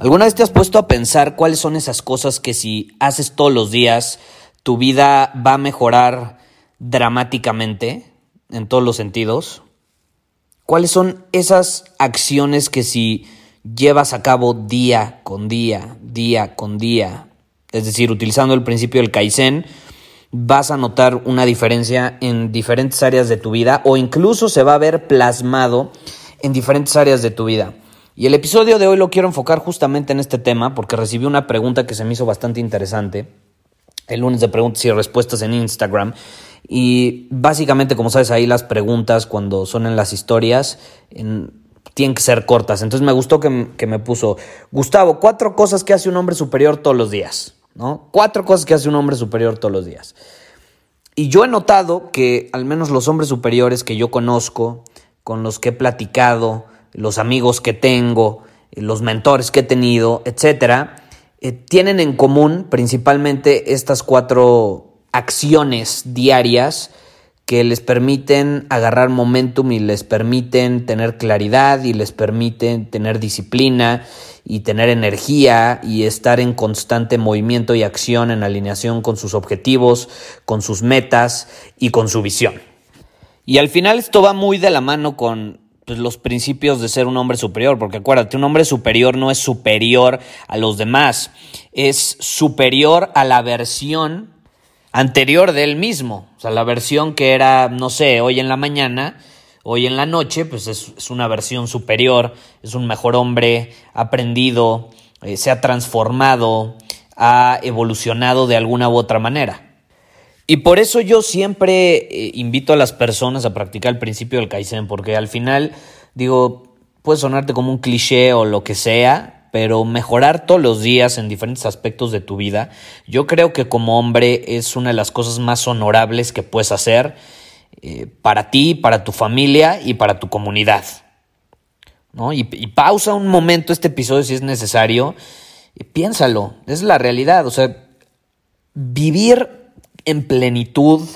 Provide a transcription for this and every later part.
¿Alguna vez te has puesto a pensar cuáles son esas cosas que si haces todos los días, tu vida va a mejorar dramáticamente en todos los sentidos? ¿Cuáles son esas acciones que si llevas a cabo día con día, día con día, es decir, utilizando el principio del Kaizen, vas a notar una diferencia en diferentes áreas de tu vida o incluso se va a ver plasmado en diferentes áreas de tu vida? Y el episodio de hoy lo quiero enfocar justamente en este tema porque recibí una pregunta que se me hizo bastante interesante. El lunes de preguntas y respuestas en Instagram. Y básicamente, como sabes, ahí las preguntas cuando son en las historias tienen que ser cortas. Entonces me gustó que, que, me puso, Gustavo, cuatro cosas que hace un hombre superior todos los días. ¿no? Cuatro cosas que hace un hombre superior todos los días. Y yo he notado que al menos los hombres superiores que yo conozco, con los que he platicado, los amigos que tengo, los mentores que he tenido, etcétera, eh, tienen en común principalmente estas cuatro acciones diarias que les permiten agarrar momentum y les permiten tener claridad y les permiten tener disciplina y tener energía y estar en constante movimiento y acción en alineación con sus objetivos, con sus metas y con su visión. Y al final esto va muy de la mano con pues, los principios de ser un hombre superior, porque acuérdate, un hombre superior no es superior a los demás, es superior a la versión anterior de él mismo, o sea, la versión que era, no sé, hoy en la mañana, hoy en la noche, pues es, una versión superior, es un mejor hombre, ha aprendido, eh, se ha transformado, ha evolucionado de alguna u otra manera. Y por eso yo siempre eh, invito a las personas a practicar el principio del Kaizen, porque al final, digo, puede sonarte como un cliché o lo que sea, pero mejorar todos los días en diferentes aspectos de tu vida, yo creo que como hombre es una de las cosas más honorables que puedes hacer eh, para ti, para tu familia y para tu comunidad. ¿no? Y, y, pausa un momento este episodio si es necesario y piénsalo, es la realidad, o sea, vivir en plenitud,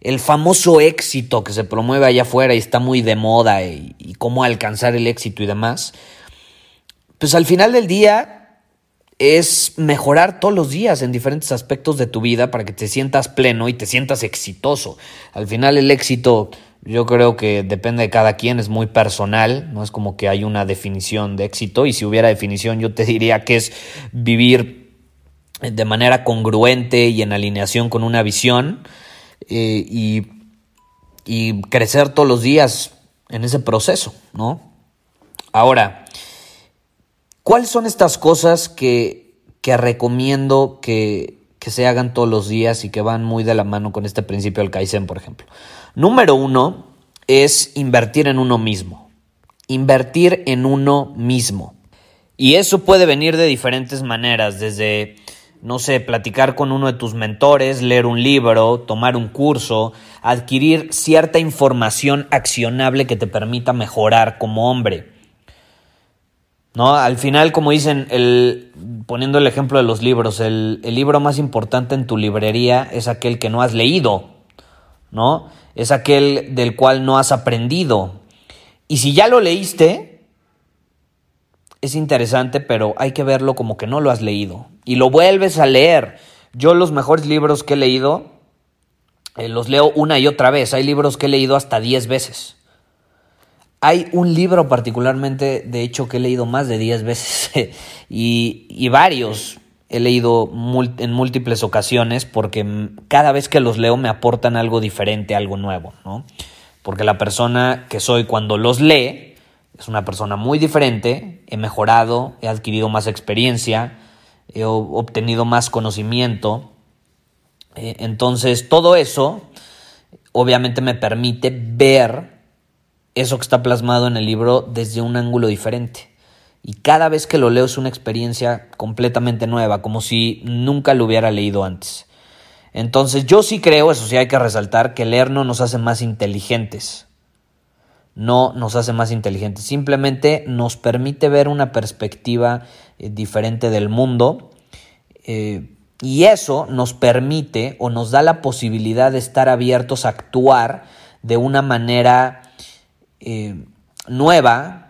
el famoso éxito que se promueve allá afuera y está muy de moda y, cómo alcanzar el éxito y demás, pues al final del día es mejorar todos los días en diferentes aspectos de tu vida para que te sientas pleno y te sientas exitoso. Al final el éxito yo creo que depende de cada quien, es muy personal, no es como que hay una definición de éxito y si hubiera definición yo te diría que es vivir de manera congruente y en alineación con una visión eh, y, y, crecer todos los días en ese proceso, ¿no? Ahora, ¿cuáles son estas cosas que, que recomiendo que, que, se hagan todos los días y que van muy de la mano con este principio del Kaizen, por ejemplo? Número uno es invertir en uno mismo. Invertir en uno mismo. Y eso puede venir de diferentes maneras, desde no sé, platicar con uno de tus mentores, leer un libro, tomar un curso, adquirir cierta información accionable que te permita mejorar como hombre. ¿No? Al final, como dicen, el, poniendo el ejemplo de los libros, el, el libro más importante en tu librería es aquel que no has leído, ¿no? Es aquel del cual no has aprendido. Y si ya lo leíste, es interesante, pero hay que verlo como que no lo has leído. Y lo vuelves a leer. Yo los mejores libros que he leído, eh, los leo una y otra vez. Hay libros que he leído hasta 10 veces. Hay un libro particularmente, de hecho, que he leído más de 10 veces y, y varios. he leído en múltiples ocasiones porque cada vez que los leo me aportan algo diferente, algo nuevo, ¿no? Porque la persona que soy cuando los lee es una persona muy diferente, he mejorado, he adquirido más experiencia, he obtenido más conocimiento. Eh, entonces, todo eso obviamente me permite ver eso que está plasmado en el libro desde un ángulo diferente. Y cada vez que lo leo es una experiencia completamente nueva, como si nunca lo hubiera leído antes. Entonces yo sí creo, eso sí hay que resaltar, que leer no nos hace más inteligentes. No nos hace más inteligentes, simplemente nos permite ver una perspectiva eh, diferente del mundo. Eh, y eso nos permite o nos da la posibilidad de estar abiertos a actuar de una manera eh, nueva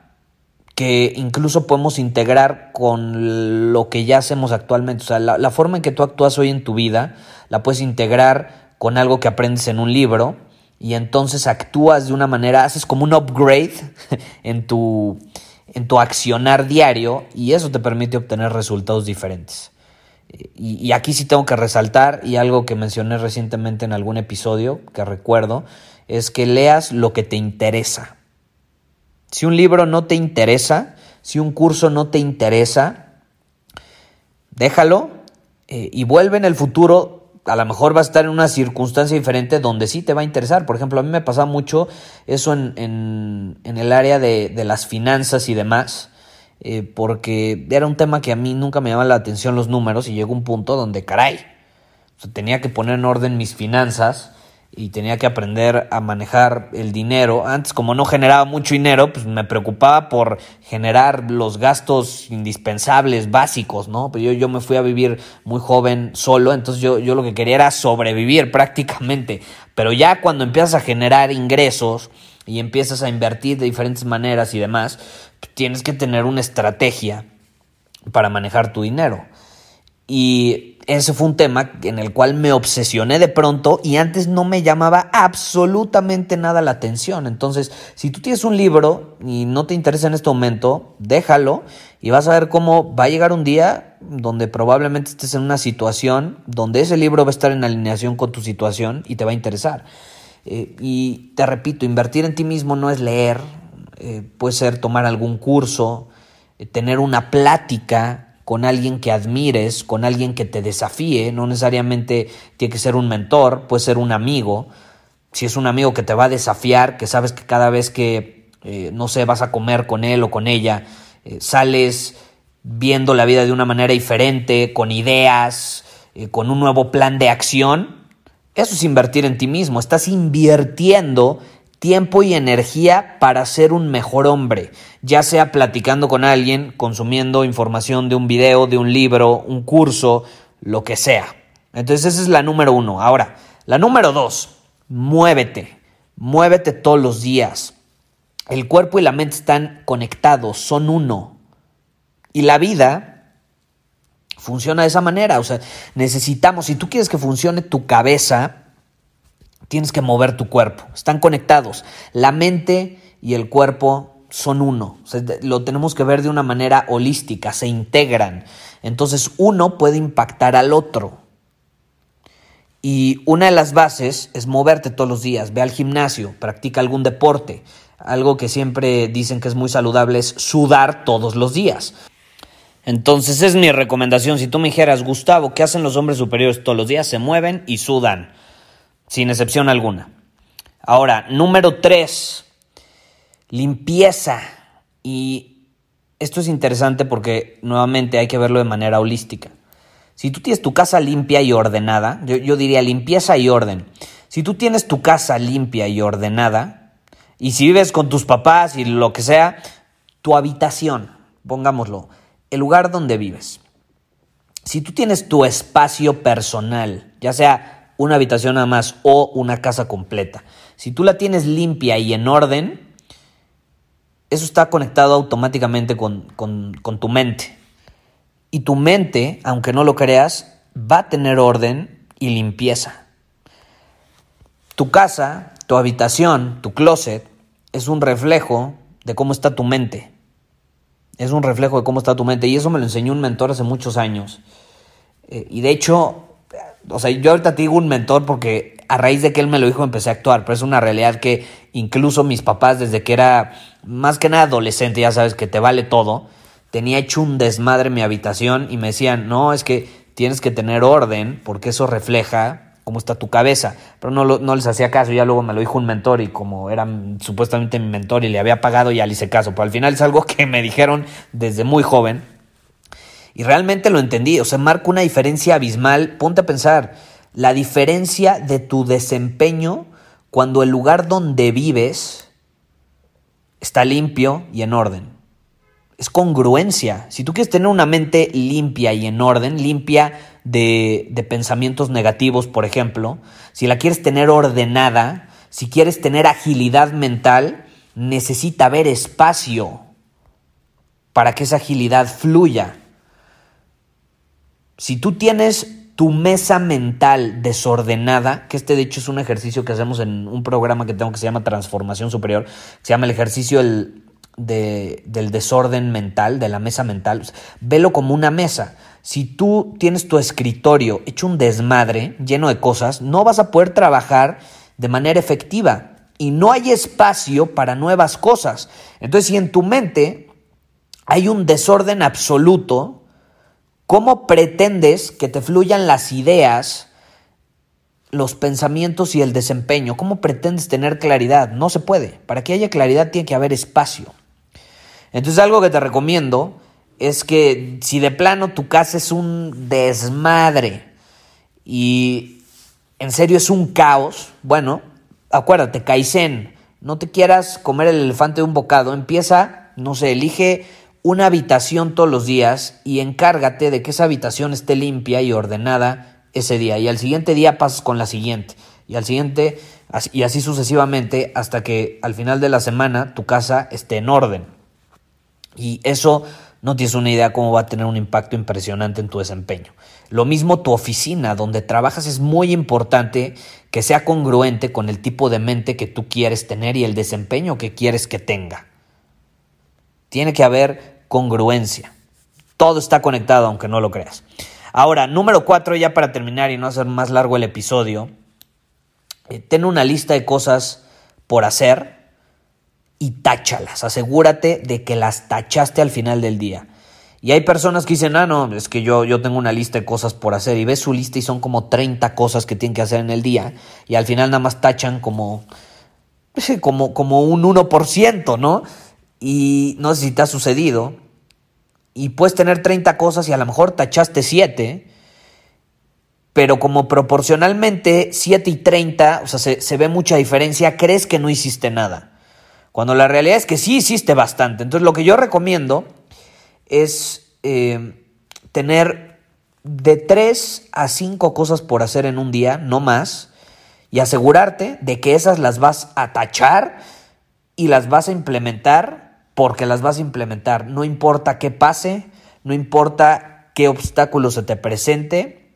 que incluso podemos integrar con lo que ya hacemos actualmente. O sea, la, forma en que tú actúas hoy en tu vida la puedes integrar con algo que aprendes en un libro y entonces actúas de una manera, haces como un upgrade en tu, en tu accionar diario y eso te permite obtener resultados diferentes. Y, aquí sí tengo que resaltar, y algo que mencioné recientemente en algún episodio que recuerdo, es que leas lo que te interesa. Si un libro no te interesa, si un curso no te interesa, déjalo eh, y vuelve en el futuro. A lo mejor va a estar en una circunstancia diferente donde sí te va a interesar. Por ejemplo, a mí me pasa mucho eso en, el área de, de las finanzas y demás eh, porque era un tema que a mí nunca me llamaba la atención los números y llegó un punto donde, caray, tenía que poner en orden mis finanzas y tenía que aprender a manejar el dinero. Antes, como no generaba mucho dinero, pues me preocupaba por generar los gastos indispensables, básicos, ¿no? Pero yo, yo me fui a vivir muy joven solo, entonces yo, yo lo que quería era sobrevivir prácticamente. Pero ya cuando empiezas a generar ingresos y empiezas a invertir de diferentes maneras y demás, tienes que tener una estrategia para manejar tu dinero. Y ese fue un tema en el cual me obsesioné de pronto y antes no me llamaba absolutamente nada la atención. Entonces, si tú tienes un libro y no te interesa en este momento, déjalo y vas a ver cómo va a llegar un día donde probablemente estés en una situación donde ese libro va a estar en alineación con tu situación y te va a interesar. Eh, y te repito, invertir en ti mismo no es leer, eh, puede ser tomar algún curso, eh, tener una plática con alguien que admires, con alguien que te desafíe, no necesariamente tiene que ser un mentor, puede ser un amigo, si es un amigo que te va a desafiar, que sabes que cada vez que, eh, no sé, vas a comer con él o con ella, sales viendo la vida de una manera diferente, con ideas, con un nuevo plan de acción, eso es invertir en ti mismo, estás invirtiendo tiempo y energía para ser un mejor hombre, ya sea platicando con alguien, consumiendo información de un video, de un libro, un curso, lo que sea. Entonces esa es la número uno. Ahora, la número dos, muévete, muévete todos los días. El cuerpo y la mente están conectados, son uno. Y la vida funciona de esa manera. O sea, necesitamos, si tú quieres que funcione tu cabeza, tienes que mover tu cuerpo. Están conectados. La mente y el cuerpo son uno. lo tenemos que ver de una manera holística, se integran. Entonces uno puede impactar al otro. Y una de las bases es moverte todos los días. Ve al gimnasio, practica algún deporte. Algo que siempre dicen que es muy saludable es sudar todos los días. Entonces es mi recomendación. Si tú me dijeras, Gustavo, ¿qué hacen los hombres superiores todos los días? Se mueven y sudan sin excepción alguna. Ahora, número tres, limpieza. Y esto es interesante porque nuevamente hay que verlo de manera holística. Si tú tienes tu casa limpia y ordenada, yo, diría limpieza y orden. Si tú tienes tu casa limpia y ordenada, y si vives con tus papás y lo que sea, tu habitación, pongámoslo, el lugar donde vives. Si tú tienes tu espacio personal, ya sea una habitación nada más o una casa completa. Si tú la tienes limpia y en orden, eso está conectado automáticamente con, con tu mente. Y tu mente, aunque no lo creas, va a tener orden y limpieza. Tu casa, tu habitación, tu closet, es un reflejo de cómo está tu mente. Es un reflejo de cómo está tu mente. Y eso me lo enseñó un mentor hace muchos años. Eh, y de hecho, o sea, yo ahorita te digo un mentor porque a raíz de que él me lo dijo empecé a actuar, pero es una realidad que incluso mis papás desde que era más que nada adolescente, ya sabes que te vale todo, tenía hecho un desmadre en mi habitación y me decían, no, es que tienes que tener orden porque eso refleja cómo está tu cabeza. Pero no, no les hacía caso, ya luego me lo dijo un mentor y como era supuestamente mi mentor y le había pagado, ya le hice caso. Pero al final es algo que me dijeron desde muy joven y realmente lo entendí. O sea, marca una diferencia abismal. Ponte a pensar, la diferencia de tu desempeño cuando el lugar donde vives está limpio y en orden. Es congruencia. Si tú quieres tener una mente limpia y en orden, limpia de, pensamientos negativos, por ejemplo, si la quieres tener ordenada, si quieres tener agilidad mental, necesita haber espacio para que esa agilidad fluya. Si tú tienes tu mesa mental desordenada, que este de hecho es un ejercicio que hacemos en un programa que tengo que se llama Transformación Superior, se llama el ejercicio del, del desorden mental, de la mesa mental, velo como una mesa. Si tú tienes tu escritorio hecho un desmadre, lleno de cosas, no vas a poder trabajar de manera efectiva y no hay espacio para nuevas cosas. Entonces, si en tu mente hay un desorden absoluto, ¿cómo pretendes que te fluyan las ideas, los pensamientos y el desempeño? ¿Cómo pretendes tener claridad? No se puede. Para que haya claridad tiene que haber espacio. Entonces, algo que te recomiendo es que si de plano tu casa es un desmadre y en serio es un caos, bueno, acuérdate, Kaizen, no te quieras comer el elefante de un bocado, empieza, no sé, elige una habitación todos los días y encárgate de que esa habitación esté limpia y ordenada ese día. Y al siguiente día pasas con la siguiente. Y al siguiente, y así sucesivamente, hasta que al final de la semana tu casa esté en orden. Y eso no tienes una idea cómo va a tener un impacto impresionante en tu desempeño. Lo mismo tu oficina, donde trabajas, es muy importante que sea congruente con el tipo de mente que tú quieres tener y el desempeño que quieres que tenga. Tiene que haber congruencia. Todo está conectado, aunque no lo creas. Ahora, número cuatro, ya para terminar y no hacer más largo el episodio, eh, ten una lista de cosas por hacer y táchalas. Asegúrate de que las tachaste al final del día. Y hay personas que dicen, ah, no, es que yo, yo tengo una lista de cosas por hacer. Y ves su lista y son como 30 cosas que tienen que hacer en el día. Y al final nada más tachan como, como, como un 1%, ¿no? Y no sé si te ha sucedido. Y puedes tener 30 cosas y a lo mejor tachaste 7. Pero como proporcionalmente 7 y 30, o sea, se, se ve mucha diferencia, crees que no hiciste nada. Cuando la realidad es que sí hiciste bastante. Entonces lo que yo recomiendo es eh, tener de 3 a 5 cosas por hacer en un día, no más, y asegurarte de que esas las vas a tachar y las vas a implementar porque las vas a implementar. No importa qué pase, no importa qué obstáculo se te presente,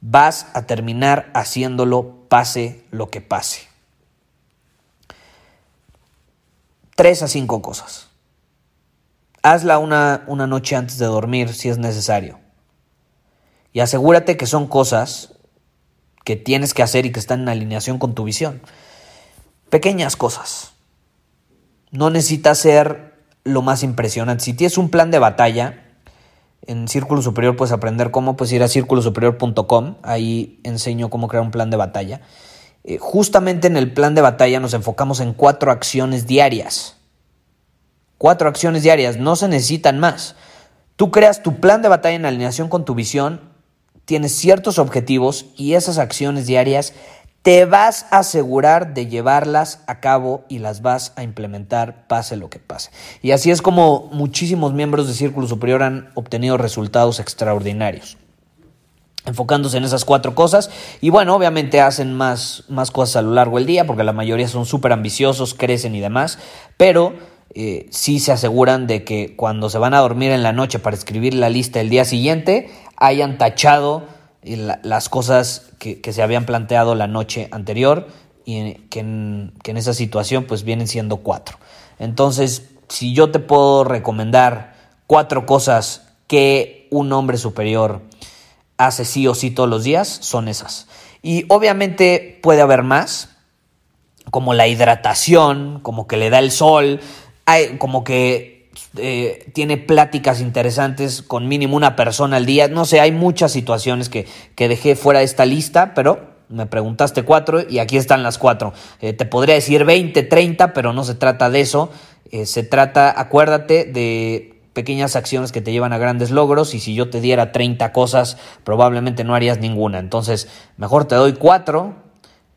vas a terminar haciéndolo pase lo que pase. tres a cinco cosas. Hazla una, una noche antes de dormir si es necesario. Y asegúrate que son cosas que tienes que hacer y que están en alineación con tu visión. Pequeñas cosas. No necesitas ser lo más impresionante. Si tienes un plan de batalla, en Círculo Superior puedes aprender cómo, puedes ir a círculosuperior.com, ahí enseño cómo crear un plan de batalla. Eh, justamente en el plan de batalla nos enfocamos en cuatro acciones diarias. Cuatro acciones diarias, no se necesitan más. Tú creas tu plan de batalla en alineación con tu visión, tienes ciertos objetivos y esas acciones diarias te vas a asegurar de llevarlas a cabo y las vas a implementar pase lo que pase. Y así es como muchísimos miembros de Círculo Superior han obtenido resultados extraordinarios enfocándose en esas cuatro cosas. Y bueno, obviamente hacen más, más cosas a lo largo del día, porque la mayoría son súper ambiciosos, crecen y demás, pero eh, sí se aseguran de que cuando se van a dormir en la noche para escribir la lista el día siguiente, hayan tachado las cosas que, se habían planteado la noche anterior y que en, que en esa situación pues vienen siendo cuatro. Entonces, si yo te puedo recomendar cuatro cosas que un hombre superior haces sí o sí todos los días son esas. Y obviamente puede haber más, como la hidratación, como que le da el sol, como que eh, tiene pláticas interesantes con mínimo una persona al día. No sé, hay muchas situaciones que, que dejé fuera de esta lista, pero me preguntaste cuatro y aquí están las cuatro. Eh, te podría decir 20, 30, pero no se trata de eso. Eh, se trata, acuérdate, de pequeñas acciones que te llevan a grandes logros y si yo te diera 30 cosas, probablemente no harías ninguna. Entonces, mejor te doy cuatro,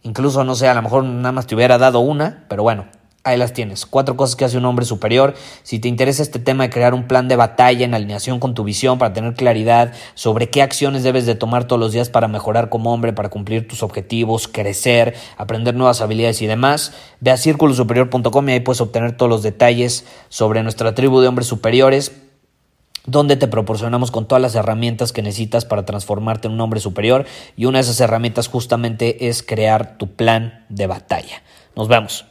incluso no sé, a lo mejor nada más te hubiera dado una, pero bueno, Ahí las tienes, cuatro cosas que hace un hombre superior. Si te interesa este tema de crear un plan de batalla en alineación con tu visión para tener claridad sobre qué acciones debes de tomar todos los días para mejorar como hombre, para cumplir tus objetivos, crecer, aprender nuevas habilidades y demás, ve a círculosuperior.com y ahí puedes obtener todos los detalles sobre nuestra tribu de hombres superiores donde te proporcionamos con todas las herramientas que necesitas para transformarte en un hombre superior y una de esas herramientas justamente es crear tu plan de batalla. Nos vemos.